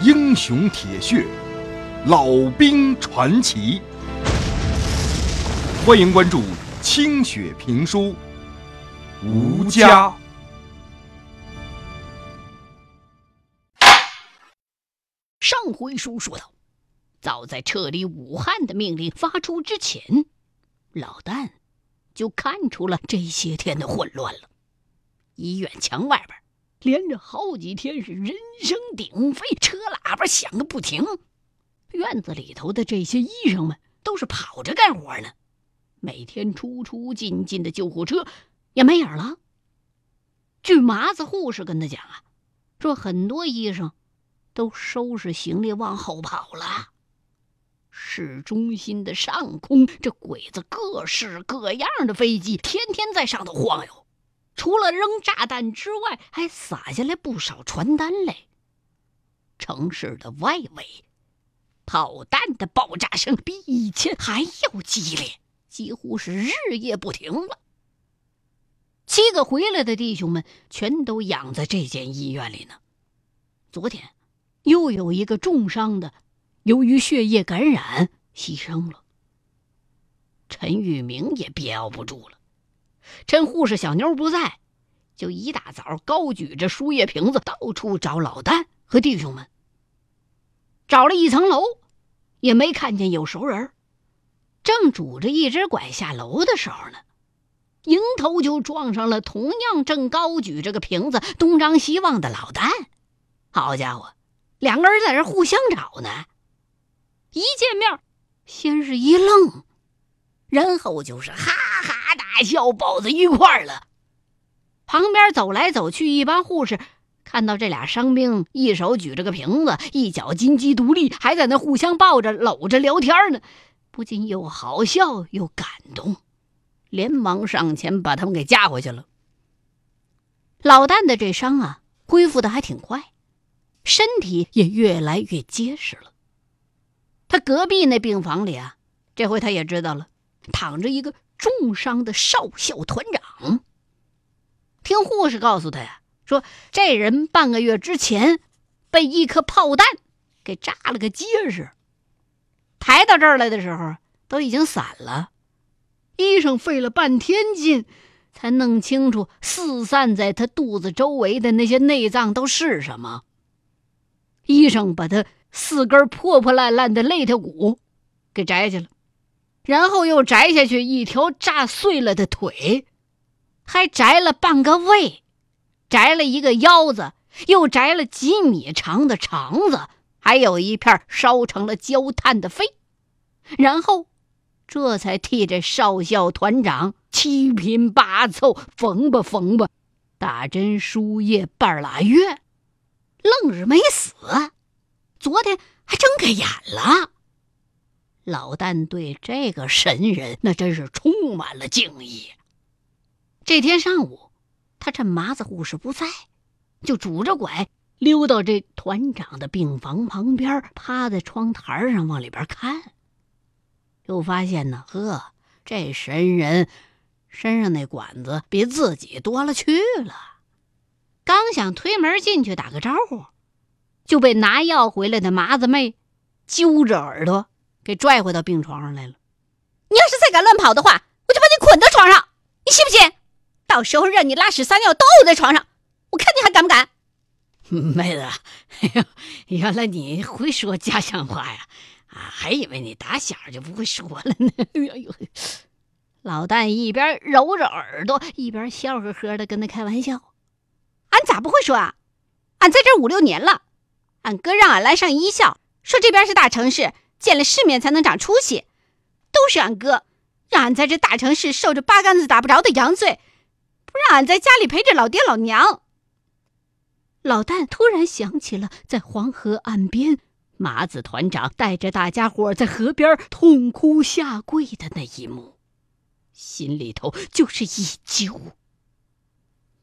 英雄铁血，老兵传奇。欢迎关注清雪评书《吴家》。上回书说到，早在撤离武汉的命令发出之前，老旦就看出了这些天的混乱了。医院墙外边，连着好几天是人声鼎沸，车喇叭响个不停。院子里头的这些医生们都是跑着干活呢，每天出出进进的救护车也没影了。据麻子护士跟他讲啊，说很多医生都收拾行李往后跑了。市中心的上空，这鬼子各式各样的飞机天天在上头晃悠。除了扔炸弹之外，还撒下来不少传单来。城市的外围，炮弹的爆炸声比以前还要激烈，几乎是日夜不停了。七个回来的弟兄们全都养在这间医院里呢。昨天，又有一个重伤的，由于血液感染牺牲了。陈玉明也憋不住了。趁护士小妞不在，就一大早高举着输液瓶子到处找老旦和弟兄们。找了一层楼，也没看见有熟人。正拄着一只拐下楼的时候呢，迎头就撞上了同样正高举着个瓶子东张西望的老旦。好家伙，两个人在这互相找呢。一见面，先是一愣，然后就是哈。笑，抱在一块儿了。旁边走来走去一帮护士，看到这俩伤兵，一手举着个瓶子，一脚金鸡独立，还在那互相抱着、搂着聊天呢，不禁又好笑又感动，连忙上前把他们给架回去了。老旦的这伤啊，恢复的还挺快，身体也越来越结实了。他隔壁那病房里啊，这回他也知道了，躺着一个。重伤的少校团长，听护士告诉他呀，说这人半个月之前被一颗炮弹给炸了个结实，抬到这儿来的时候都已经散了。医生费了半天劲才弄清楚四散在他肚子周围的那些内脏都是什么。医生把他四根破破烂烂的肋条骨给摘下了。然后又摘下去一条炸碎了的腿，还摘了半个胃，摘了一个腰子，又摘了几米长的肠子，还有一片烧成了焦炭的肺。然后，这才替这少校团长七拼八凑缝吧缝吧，打针输液半拉月，愣是没死。昨天还睁开眼了。老旦对这个神人那真是充满了敬意。这天上午，他趁麻子护士不在，就拄着拐溜到这团长的病房旁边，趴在窗台上往里边看。又发现呢，呵，这神人身上那管子比自己多了去了。刚想推门进去打个招呼，就被拿药回来的麻子妹揪着耳朵。给拽回到病床上来了。你要是再敢乱跑的话，我就把你捆到床上，你信不信？到时候让你拉屎撒尿都在床上，我看你还敢不敢？妹子，哎呦，原来你会说家乡话呀！啊，还以为你打小就不会说了呢。哎呦，老旦一边揉着耳朵，一边笑呵呵的跟他开玩笑：“俺咋不会说啊？俺在这五六年了，俺哥让俺来上医校，说这边是大城市。”见了世面才能长出息，都是俺哥让俺在这大城市受着八竿子打不着的洋罪，不让俺在家里陪着老爹老娘。老旦突然想起了在黄河岸边，麻子团长带着大家伙在河边痛哭下跪的那一幕，心里头就是一揪。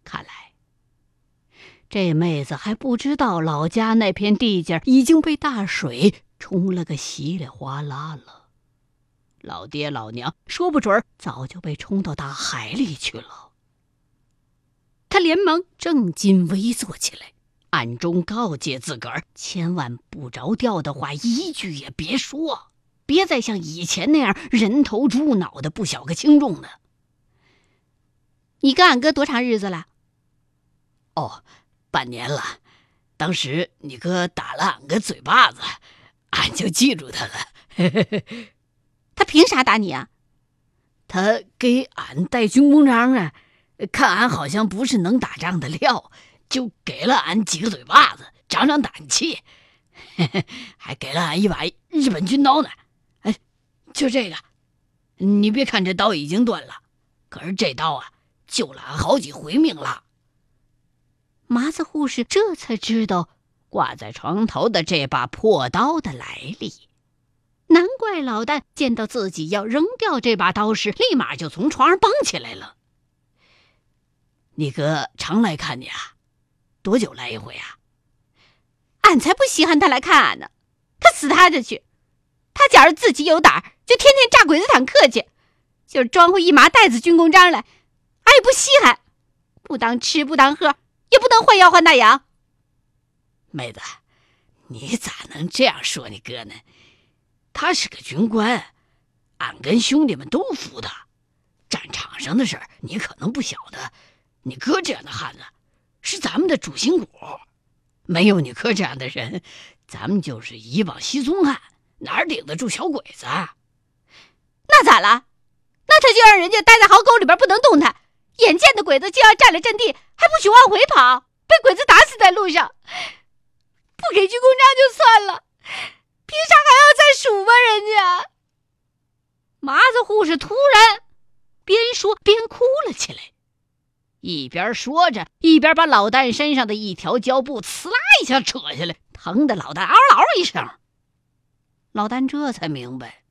看来这妹子还不知道老家那片地界已经被大水。冲了个稀里哗啦了，老爹老娘说不准早就被冲到大海里去了。他连忙正襟危坐起来，暗中告诫自个儿，千万不着调的话一句也别说，别再像以前那样人头猪脑的不晓个轻重的。你跟俺哥多长日子了？哦，半年了。当时你哥打了俺个嘴巴子，俺就记住他了。他凭啥打你啊？他给俺带军功章啊，看俺好像不是能打仗的料。就给了俺几个嘴巴子，长长胆气，还给了俺一把日本军刀呢。哎，就这个，你别看这刀已经断了，可是这刀啊，救了俺好几回命了。麻子护士这才知道挂在床头的这把破刀的来历，难怪老旦见到自己要扔掉这把刀时，立马就从床上蹦起来了。你哥常来看你啊？多久来一回啊？俺才不稀罕他来看俺呢，他死他的去！他假如自己有胆儿，就天天炸鬼子坦克去，就是装回一麻袋子军功章来，俺也不稀罕。不当吃不当喝，也不能换药换大洋。妹子，你咋能这样说你哥呢？他是个军官，俺跟兄弟们都服他。战场上的事儿你可能不晓得，你哥这样的汉子。是咱们的主心骨，没有你哥这样的人，咱们就是一帮稀松汉，哪儿顶得住小鬼子？那咋了？那他就让人家待在壕沟里边不能动弹，眼见的鬼子就要占了阵地，还不许往回跑，被鬼子打死在路上，不给军功章就算了，凭啥还要再数吧？人家麻子护士突然边说边哭了起来。一边说着，一边把老旦身上的一条胶布“呲啦”一下扯下来，疼得老旦嗷嗷一声。老旦这才明白，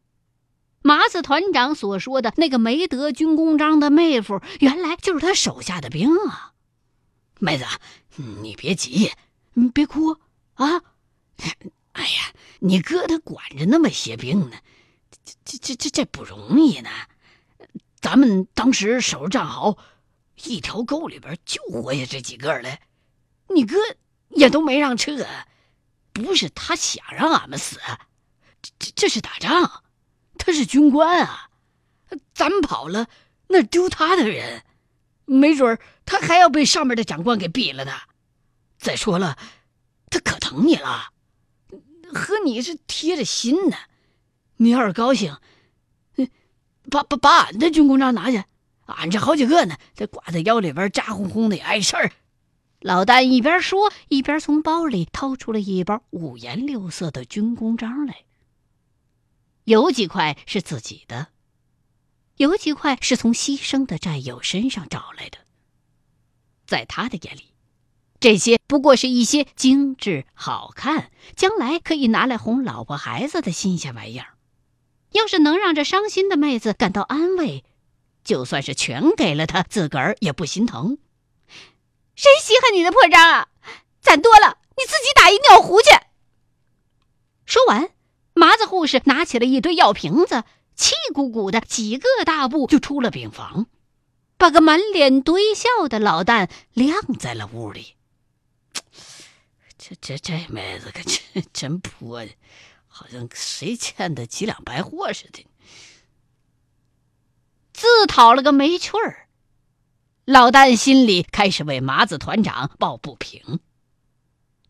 麻子团长所说的那个没得军功章的妹夫，原来就是他手下的兵啊！妹子，你别急，你别哭啊！哎呀，你哥他管着那么些兵呢，这、这、这、这、这不容易呢。咱们当时守着战壕。一条沟里边就活下这几个来，你哥也都没让撤，不是他想让俺们死，这这这是打仗，他是军官啊，咱们跑了那丢他的人，没准儿他还要被上面的长官给毙了呢。再说了，他可疼你了，和你是贴着心呢。你要是高兴，把把把俺的军功章拿去。俺这好几个呢，这挂在腰里边，扎哄哄的也碍事儿。老旦一边说，一边从包里掏出了一包五颜六色的军功章来。有几块是自己的，有几块是从牺牲的战友身上找来的。在他的眼里，这些不过是一些精致、好看、将来可以拿来哄老婆孩子的新鲜玩意儿。要是能让这伤心的妹子感到安慰。就算是全给了她，自个儿也不心疼。谁稀罕你的破章啊？攒多了，你自己打一尿壶去。说完，麻子护士拿起了一堆药瓶子，气鼓鼓的几个大步就出了病房，把个满脸堆笑的老旦晾在了屋里。这这这妹子可真真泼，好像谁欠的几两白货似的。自讨了个没趣儿，老旦心里开始为麻子团长抱不平。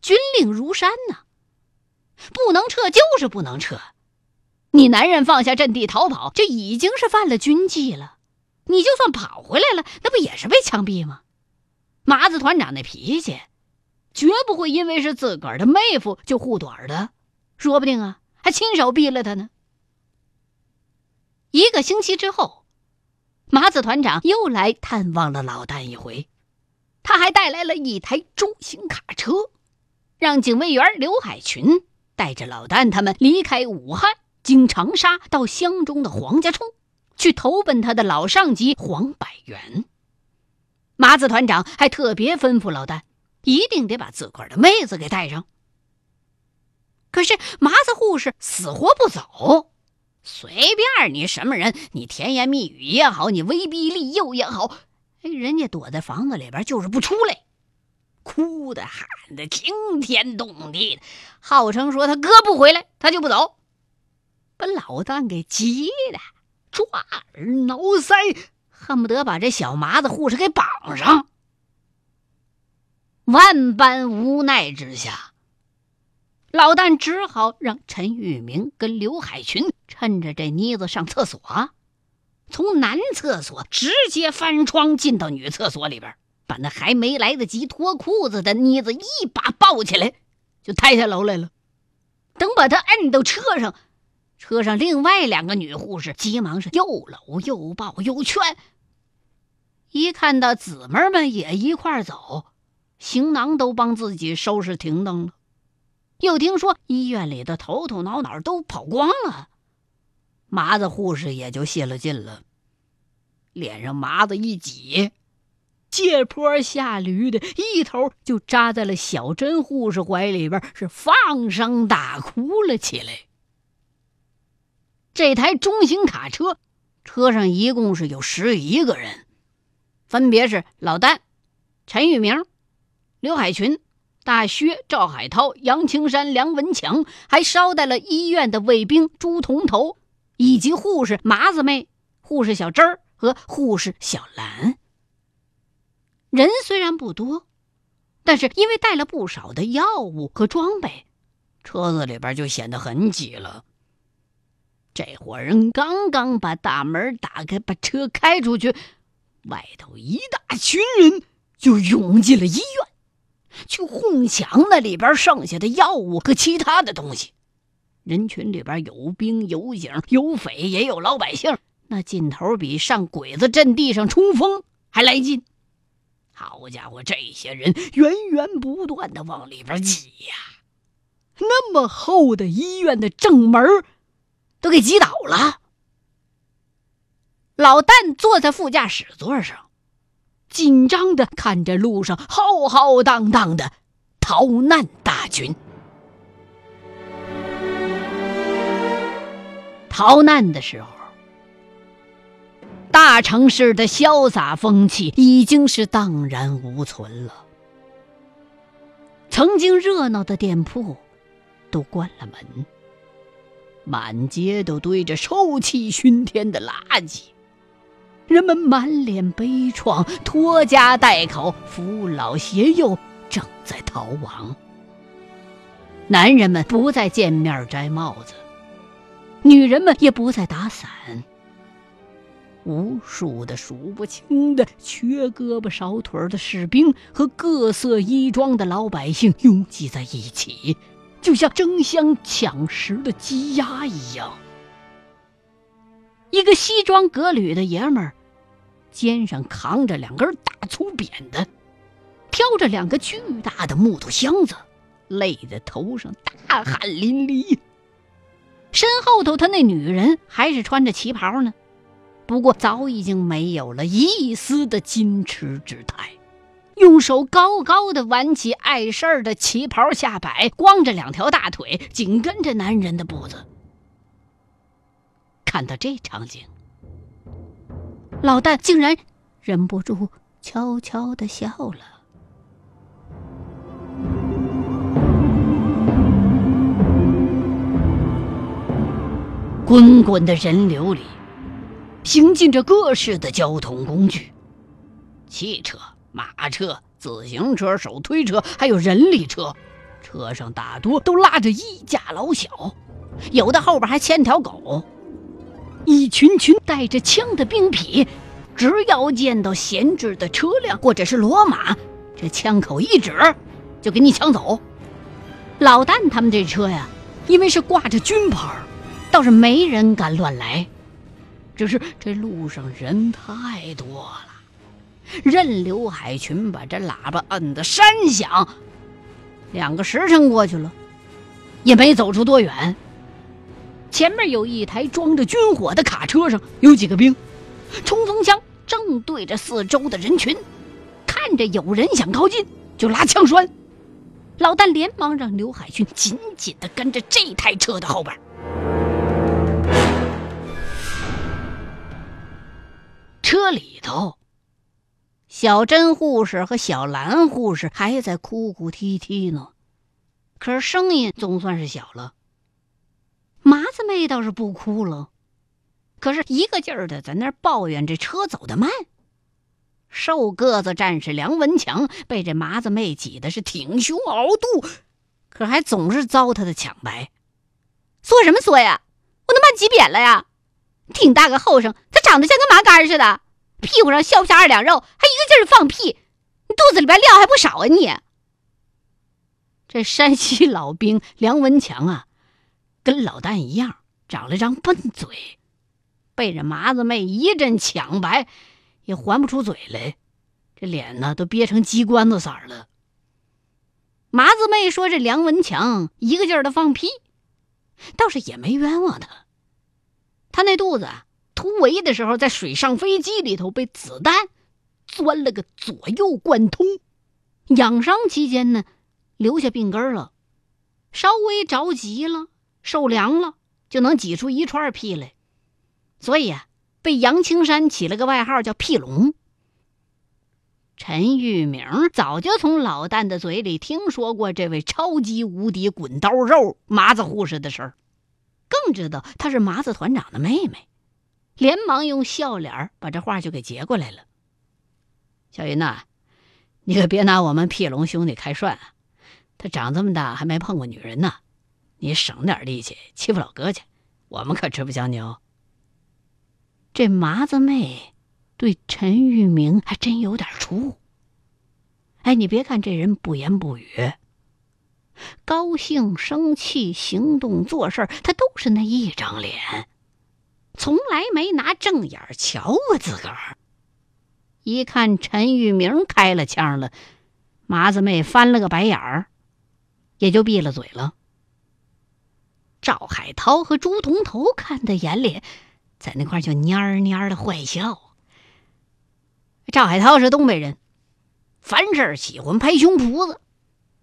军令如山呐，不能撤就是不能撤。你男人放下阵地逃跑，这已经是犯了军纪了。你就算跑回来了，那不也是被枪毙吗？麻子团长那脾气，绝不会因为是自个儿的妹夫就护短的，说不定啊，还亲手毙了他呢。一个星期之后。麻子团长又来探望了老旦一回，他还带来了一台中型卡车，让警卫员刘海群带着老旦他们离开武汉，经长沙到湘中的黄家冲，去投奔他的老上级黄百元。麻子团长还特别吩咐老旦，一定得把自个儿的妹子给带上。可是麻子护士死活不走。随便你什么人，你甜言蜜语也好，你威逼利诱也好，哎，人家躲在房子里边就是不出来。哭的喊的惊天动地的，号称说他哥不回来，他就不走，把老旦给急的抓耳挠腮，恨不得把这小麻子护士给绑上。万般无奈之下，老旦只好让陈玉明跟刘海群趁着这妮子上厕所，从男厕所直接翻窗进到女厕所里边。把那还没来得及脱裤子的妮子一把抱起来，就抬下楼来了。等把她摁到车上，车上另外两个女护士急忙是又搂又抱又劝。一看到姊妹们也一块走，行囊都帮自己收拾停当了。又听说医院里的头头脑脑都跑光了，麻子护士也就泄了劲了，脸上麻子一挤。借坡下驴的，一头就扎在了小珍护士怀里边，是放声大哭了起来。这台中型卡车，车上一共是有十一个人，分别是老丹、陈玉明、刘海群、大薛、赵海涛、杨青山、梁文强，还捎带了医院的卫兵朱铜头，以及护士麻子妹、护士小珍儿和护士小兰。人虽然不多，但是因为带了不少的药物和装备，车子里边就显得很挤了。这伙人刚刚把大门打开，把车开出去，外头一大群人就涌进了医院，去哄抢那里边剩下的药物和其他的东西。人群里边有兵有警有匪，也有老百姓，那劲头比上鬼子阵地上冲锋还来劲。好家伙，这些人源源不断的往里边挤呀，那么厚的医院的正门都给挤倒了。老旦坐在副驾驶座上，紧张的看着路上浩浩荡荡的逃难大军。逃难的时候。大城市的潇洒风气已经是荡然无存了。曾经热闹的店铺都关了门，满街都堆着臭气熏天的垃圾，人们满脸悲怆，拖家带口，扶老携幼，正在逃亡。男人们不再见面摘帽子，女人们也不再打伞。无数的数不清的缺胳膊少腿的士兵和各色衣装的老百姓拥挤在一起，就像争相抢食的鸡鸭一样。一个西装革履的爷们儿，肩上扛着两根大粗扁担，挑着两个巨大的木头箱子，累得头上大汗淋漓。身后头，他那女人还是穿着旗袍呢。不过早已经没有了一丝的矜持之态，用手高高的挽起碍事儿的旗袍下摆，光着两条大腿，紧跟着男人的步子。看到这场景，老旦竟然忍不住悄悄的笑了。滚滚的人流里。行进着各式的交通工具，汽车、马车、自行车、手推车，还有人力车。车上大多都拉着一家老小，有的后边还牵条狗。一群群带着枪的兵痞，只要见到闲置的车辆或者是骡马，这枪口一指，就给你抢走。老旦他们这车呀，因为是挂着军牌，倒是没人敢乱来。只是这路上人太多了，任刘海群把这喇叭摁得山响，两个时辰过去了，也没走出多远。前面有一台装着军火的卡车上有几个兵，冲锋枪正对着四周的人群，看着有人想靠近，就拉枪栓。老旦连忙让刘海军紧紧的跟着这台车的后边。车里头小珍护士和小兰护士还在哭哭啼啼呢，可是声音总算是小了。麻子妹倒是不哭了，可是一个劲儿的在那儿抱怨这车走得慢。瘦个子战士梁文强被这麻子妹挤得是挺胸熬肚，可还总是遭他的抢白。说什么说呀？我他妈挤扁了呀！挺大个后生，他长得像个麻杆似的，屁股上削不下二两肉，还一个劲儿放屁，你肚子里边料还不少啊你！这山西老兵梁文强啊，跟老旦一样，长了张笨嘴，被这麻子妹一阵抢白，也还不出嘴来，这脸呢都憋成鸡冠子色了。麻子妹说：“这梁文强一个劲儿的放屁，倒是也没冤枉他。”他那肚子突围的时候，在水上飞机里头被子弹钻了个左右贯通，养伤期间呢，留下病根了，稍微着急了，受凉了，就能挤出一串屁来，所以啊，被杨青山起了个外号叫“屁龙”。陈玉明早就从老旦的嘴里听说过这位超级无敌滚刀肉麻子护士的事儿。更知道她是麻子团长的妹妹，连忙用笑脸把这话就给接过来了。小云呐，你可别拿我们屁龙兄弟开涮啊！他长这么大还没碰过女人呢，你省点力气欺负老哥去，我们可吃不消牛。这麻子妹对陈玉明还真有点怵。哎，你别看这人不言不语。高兴、生气、行动、做事他都是那一张脸，从来没拿正眼瞧过自个儿。一看陈玉明开了枪了，麻子妹翻了个白眼儿，也就闭了嘴了。赵海涛和朱同头看在眼里，在那块就蔫蔫的坏笑。赵海涛是东北人，凡事喜欢拍胸脯子。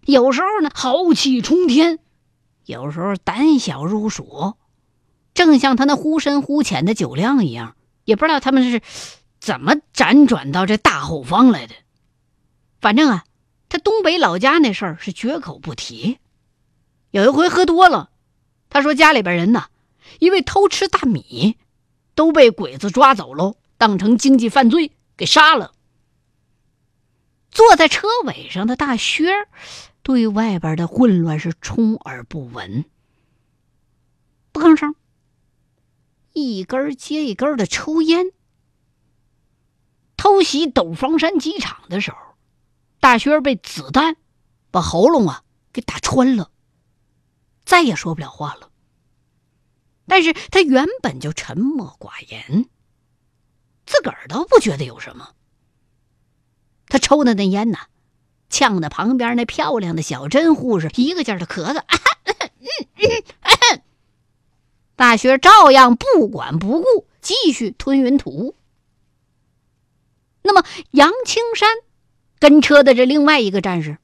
有时候呢，豪气冲天；有时候胆小如鼠，正像他那忽深忽浅的酒量一样，也不知道他们是怎么辗转到这大后方来的。反正啊，他东北老家那事儿是绝口不提。有一回喝多了，他说家里边人呢，因为偷吃大米，都被鬼子抓走喽，当成经济犯罪给杀了。坐在车尾上的大薛儿。对外边的混乱是充耳不闻，不吭声，一根接一根的抽烟。偷袭斗方山机场的时候，大薛被子弹把喉咙啊给打穿了，再也说不了话了。但是他原本就沉默寡言，自个儿倒不觉得有什么。他抽的那烟呢？呛的旁边那漂亮的小珍护士一个劲儿的咳嗽，大学照样不管不顾，继续吞云吐雾。那么杨青山跟车的这另外一个战士，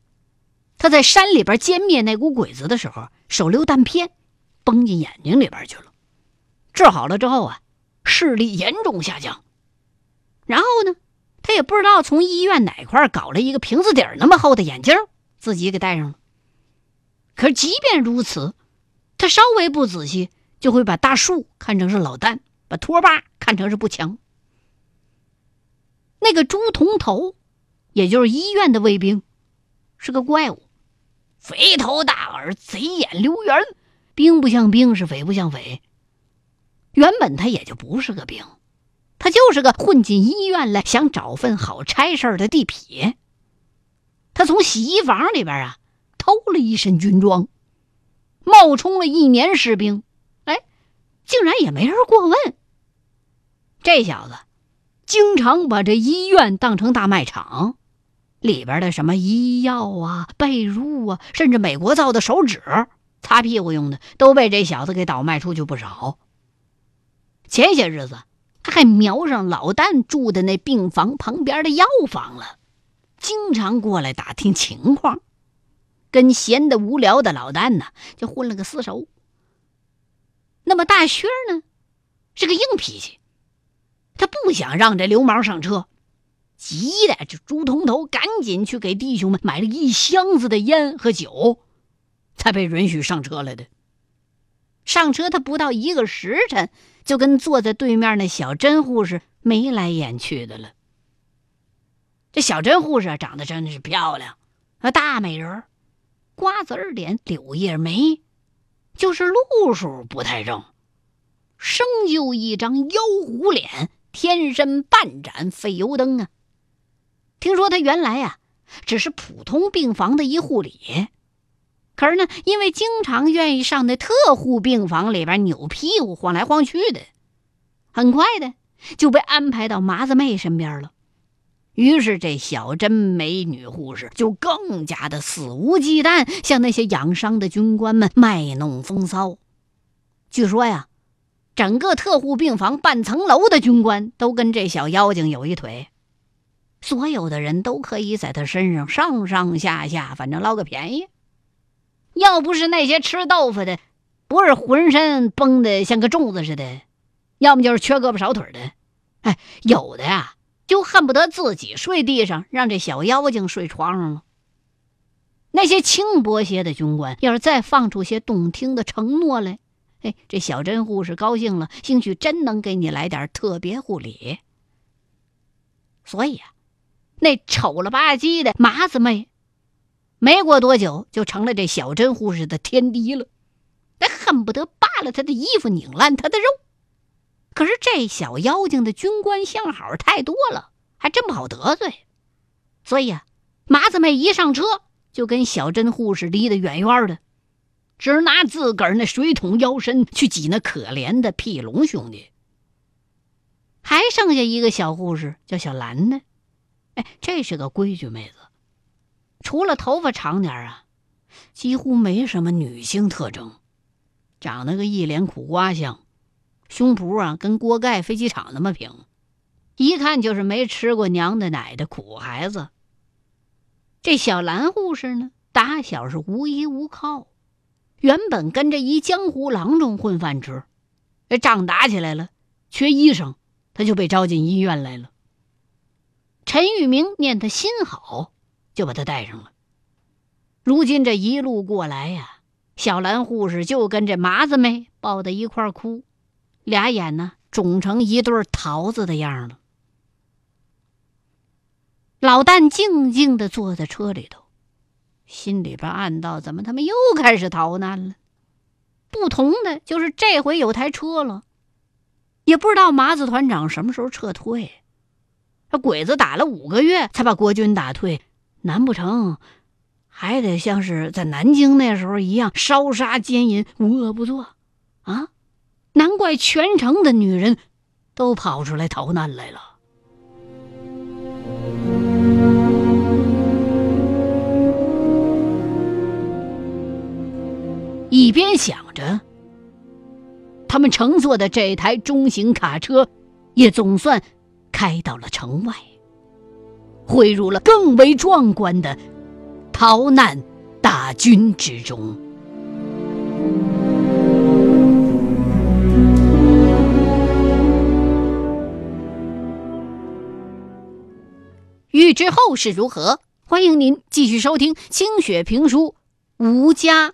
他在山里边歼灭那股鬼子的时候，手榴弹片崩进眼睛里边去了，治好了之后啊，视力严重下降，然后呢？他也不知道从医院哪块搞了一个瓶子底儿那么厚的眼镜，自己给戴上了。可是即便如此，他稍微不仔细，就会把大树看成是老旦，把拖把看成是步枪。那个朱铜头，也就是医院的卫兵，是个怪物，肥头大耳，贼眼溜圆，兵不像兵，是匪不像匪。原本他也就不是个兵。他就是个混进医院来想找份好差事的地痞。他从洗衣房里边啊偷了一身军装，冒充了一年士兵，哎，竟然也没人过问。这小子经常把这医院当成大卖场，里边的什么医药啊、被褥啊，甚至美国造的手纸、擦屁股用的，都被这小子给倒卖出去不少。前些日子。他还瞄上老旦住的那病房旁边的药房了，经常过来打听情况，跟闲的无聊的老旦呢就混了个厮熟。那么大薛呢，是个硬脾气，他不想让这流氓上车，急的这朱通头赶紧去给弟兄们买了一箱子的烟和酒，才被允许上车来的。上车他不到一个时辰，就跟坐在对面那小甄护士眉来眼去的了。这小甄护士长得真的是漂亮，啊，大美人瓜子脸，柳叶眉，就是路数不太正，生就一张妖狐脸，天生半盏废油灯啊。听说他原来呀，只是普通病房的一护理，可是呢，因为经常愿意上那特护病房里边扭屁股晃来晃去的，很快的就被安排到麻子妹身边了。于是这小珍美女护士就更加的肆无忌惮，向那些养伤的军官们卖弄风骚。据说呀，整个特护病房半层楼的军官都跟这小妖精有一腿。所有的人都可以在他身上上上下下，反正捞个便宜。要不是那些吃豆腐的，不是浑身绷得像个粽子似的，要么就是缺胳膊少腿的。哎，有的呀，就恨不得自己睡地上，让这小妖精睡床上了。那些轻薄些的军官，要是再放出些动听的承诺来，哎，这小珍护士高兴了，兴许真能给你来点特别护理。所以啊。那丑了吧唧的麻子妹，没过多久就成了这小珍护士的天敌了。那恨不得扒了她的衣服，拧烂她的肉。可是这小妖精的军官相好太多了，还真不好得罪。所以啊，麻子妹一上车就跟小珍护士离得远远的，只拿自个儿那水桶腰身去挤那可怜的屁龙兄弟。还剩下一个小护士，叫小兰呢。这是个规矩妹子，除了头发长点啊，几乎没什么女性特征，长得个一脸苦瓜相，胸脯啊跟锅盖飞机场那么平，一看就是没吃过娘的奶的苦孩子。这小兰护士呢，打小是无依无靠，原本跟着一江湖郎中混饭吃，这仗打起来了，缺医生，他就被招进医院来了。陈玉明念他心好，就把他带上了。如今这一路过来呀，小兰护士就跟这麻子妹抱在一块哭，俩眼呢肿成一对桃子的样了。老旦静静的坐在车里头，心里边暗道：怎么他们又开始逃难了？不同的就是这回有台车了，也不知道麻子团长什么时候撤退。这鬼子打了五个月才把国军打退，难不成还得像是在南京那时候一样烧杀奸淫无恶不作？啊，难怪全城的女人都跑出来逃难来了。一边想着，他们乘坐的这台中型卡车也总算。开到了城外，汇入了更为壮观的逃难大军之中。欲知后事如何，欢迎您继续收听清雪评书《吴家》。